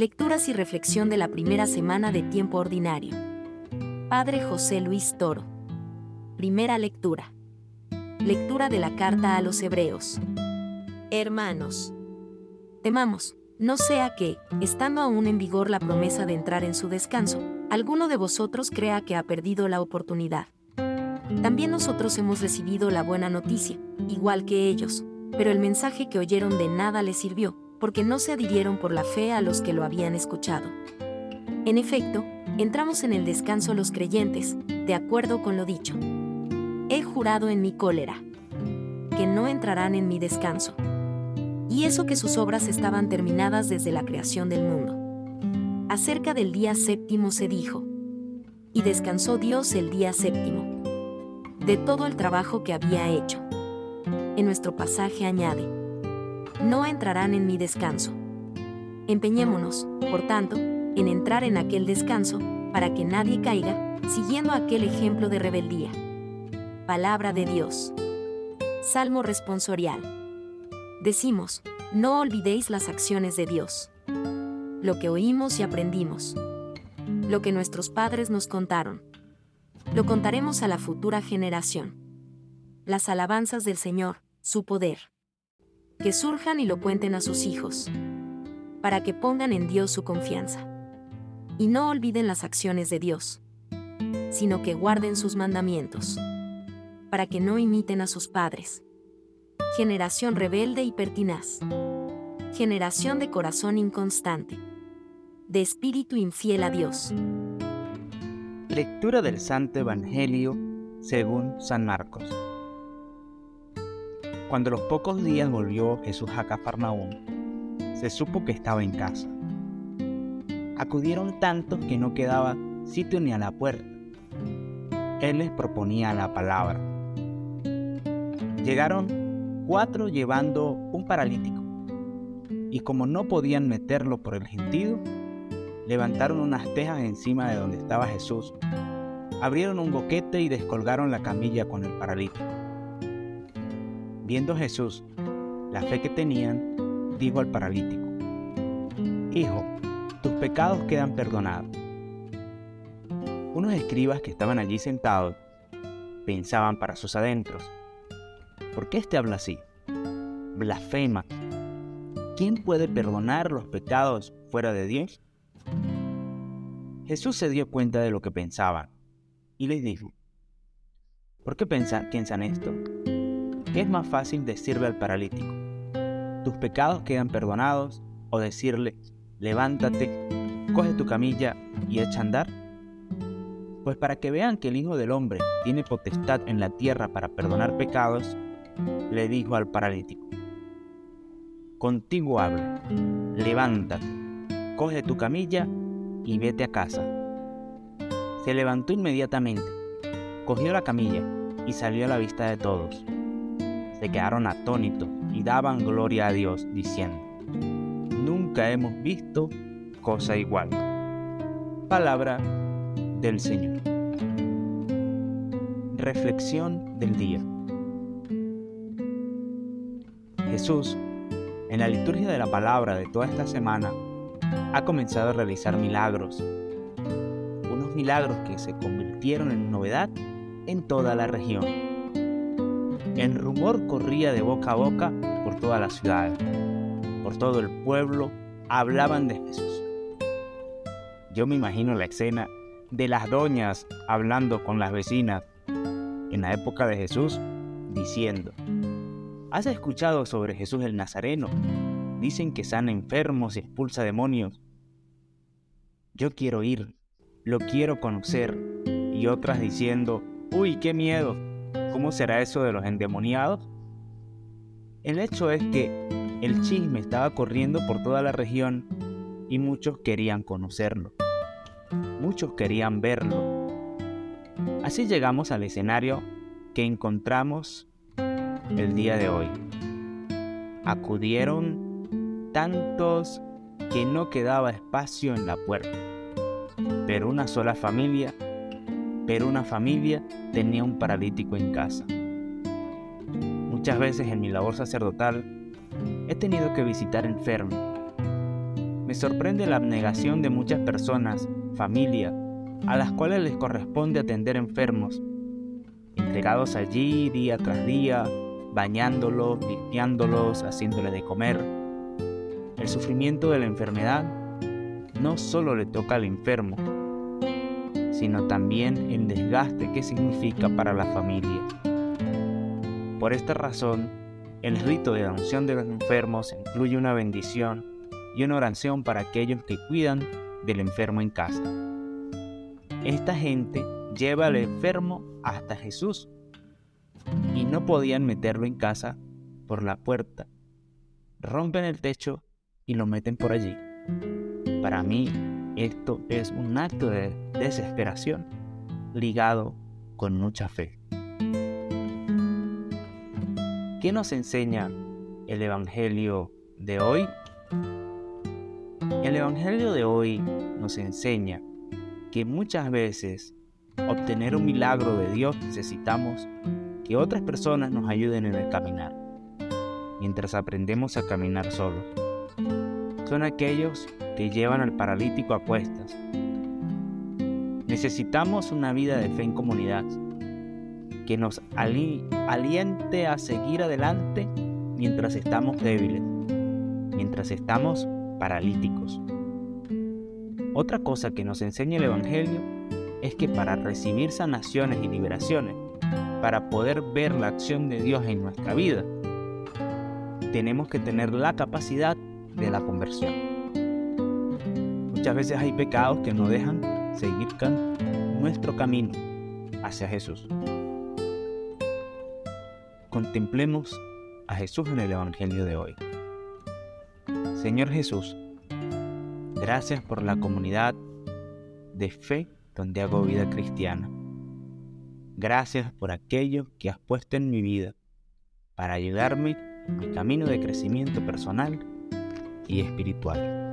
Lecturas y reflexión de la primera semana de tiempo ordinario. Padre José Luis Toro. Primera lectura. Lectura de la carta a los Hebreos. Hermanos. Temamos, no sea que, estando aún en vigor la promesa de entrar en su descanso, alguno de vosotros crea que ha perdido la oportunidad. También nosotros hemos recibido la buena noticia, igual que ellos, pero el mensaje que oyeron de nada les sirvió, porque no se adhirieron por la fe a los que lo habían escuchado. En efecto, entramos en el descanso los creyentes, de acuerdo con lo dicho. He jurado en mi cólera, que no entrarán en mi descanso. Y eso que sus obras estaban terminadas desde la creación del mundo. Acerca del día séptimo se dijo, y descansó Dios el día séptimo, de todo el trabajo que había hecho. En nuestro pasaje añade, no entrarán en mi descanso. Empeñémonos, por tanto, en entrar en aquel descanso, para que nadie caiga, siguiendo aquel ejemplo de rebeldía. Palabra de Dios. Salmo responsorial. Decimos, no olvidéis las acciones de Dios. Lo que oímos y aprendimos. Lo que nuestros padres nos contaron. Lo contaremos a la futura generación. Las alabanzas del Señor, su poder que surjan y lo cuenten a sus hijos, para que pongan en Dios su confianza. Y no olviden las acciones de Dios, sino que guarden sus mandamientos, para que no imiten a sus padres. Generación rebelde y pertinaz. Generación de corazón inconstante. De espíritu infiel a Dios. Lectura del Santo Evangelio según San Marcos. Cuando los pocos días volvió Jesús a Cafarnaúm, se supo que estaba en casa. Acudieron tantos que no quedaba sitio ni a la puerta. Él les proponía la palabra. Llegaron cuatro llevando un paralítico, y como no podían meterlo por el gentío, levantaron unas tejas encima de donde estaba Jesús, abrieron un boquete y descolgaron la camilla con el paralítico. Viendo Jesús la fe que tenían, dijo al paralítico, Hijo, tus pecados quedan perdonados. Unos escribas que estaban allí sentados pensaban para sus adentros, ¿por qué este habla así? Blasfema. ¿Quién puede perdonar los pecados fuera de Dios? Jesús se dio cuenta de lo que pensaban y les dijo, ¿por qué piensan esto? ¿Qué es más fácil decirle al paralítico? Tus pecados quedan perdonados o decirle, levántate, coge tu camilla y echa a andar. Pues para que vean que el Hijo del Hombre tiene potestad en la tierra para perdonar pecados, le dijo al paralítico, contigo hablo, levántate, coge tu camilla y vete a casa. Se levantó inmediatamente, cogió la camilla y salió a la vista de todos se quedaron atónitos y daban gloria a Dios, diciendo, Nunca hemos visto cosa igual. Palabra del Señor. Reflexión del día. Jesús, en la liturgia de la palabra de toda esta semana, ha comenzado a realizar milagros. Unos milagros que se convirtieron en novedad en toda la región el rumor corría de boca a boca por toda la ciudad. Por todo el pueblo hablaban de Jesús. Yo me imagino la escena de las doñas hablando con las vecinas en la época de Jesús, diciendo, ¿Has escuchado sobre Jesús el Nazareno? Dicen que sana enfermos y expulsa demonios. Yo quiero ir, lo quiero conocer. Y otras diciendo, uy, qué miedo, ¿Cómo será eso de los endemoniados? El hecho es que el chisme estaba corriendo por toda la región y muchos querían conocerlo. Muchos querían verlo. Así llegamos al escenario que encontramos el día de hoy. Acudieron tantos que no quedaba espacio en la puerta, pero una sola familia pero una familia tenía un paralítico en casa. Muchas veces en mi labor sacerdotal he tenido que visitar enfermos. Me sorprende la abnegación de muchas personas, familias, a las cuales les corresponde atender enfermos, entregados allí día tras día, bañándolos, limpiándolos, haciéndoles de comer. El sufrimiento de la enfermedad no solo le toca al enfermo, sino también el desgaste que significa para la familia. Por esta razón, el rito de la unción de los enfermos incluye una bendición y una oración para aquellos que cuidan del enfermo en casa. Esta gente lleva al enfermo hasta Jesús y no podían meterlo en casa por la puerta. Rompen el techo y lo meten por allí. Para mí, esto es un acto de desesperación ligado con mucha fe. ¿Qué nos enseña el Evangelio de hoy? El Evangelio de hoy nos enseña que muchas veces obtener un milagro de Dios necesitamos que otras personas nos ayuden en el caminar, mientras aprendemos a caminar solos. Son aquellos que llevan al paralítico a cuestas. Necesitamos una vida de fe en comunidad, que nos aliente a seguir adelante mientras estamos débiles, mientras estamos paralíticos. Otra cosa que nos enseña el Evangelio es que para recibir sanaciones y liberaciones, para poder ver la acción de Dios en nuestra vida, tenemos que tener la capacidad de la conversión. Muchas veces hay pecados que nos dejan seguir nuestro camino hacia Jesús. Contemplemos a Jesús en el Evangelio de hoy. Señor Jesús, gracias por la comunidad de fe donde hago vida cristiana. Gracias por aquello que has puesto en mi vida para ayudarme en mi camino de crecimiento personal y espiritual.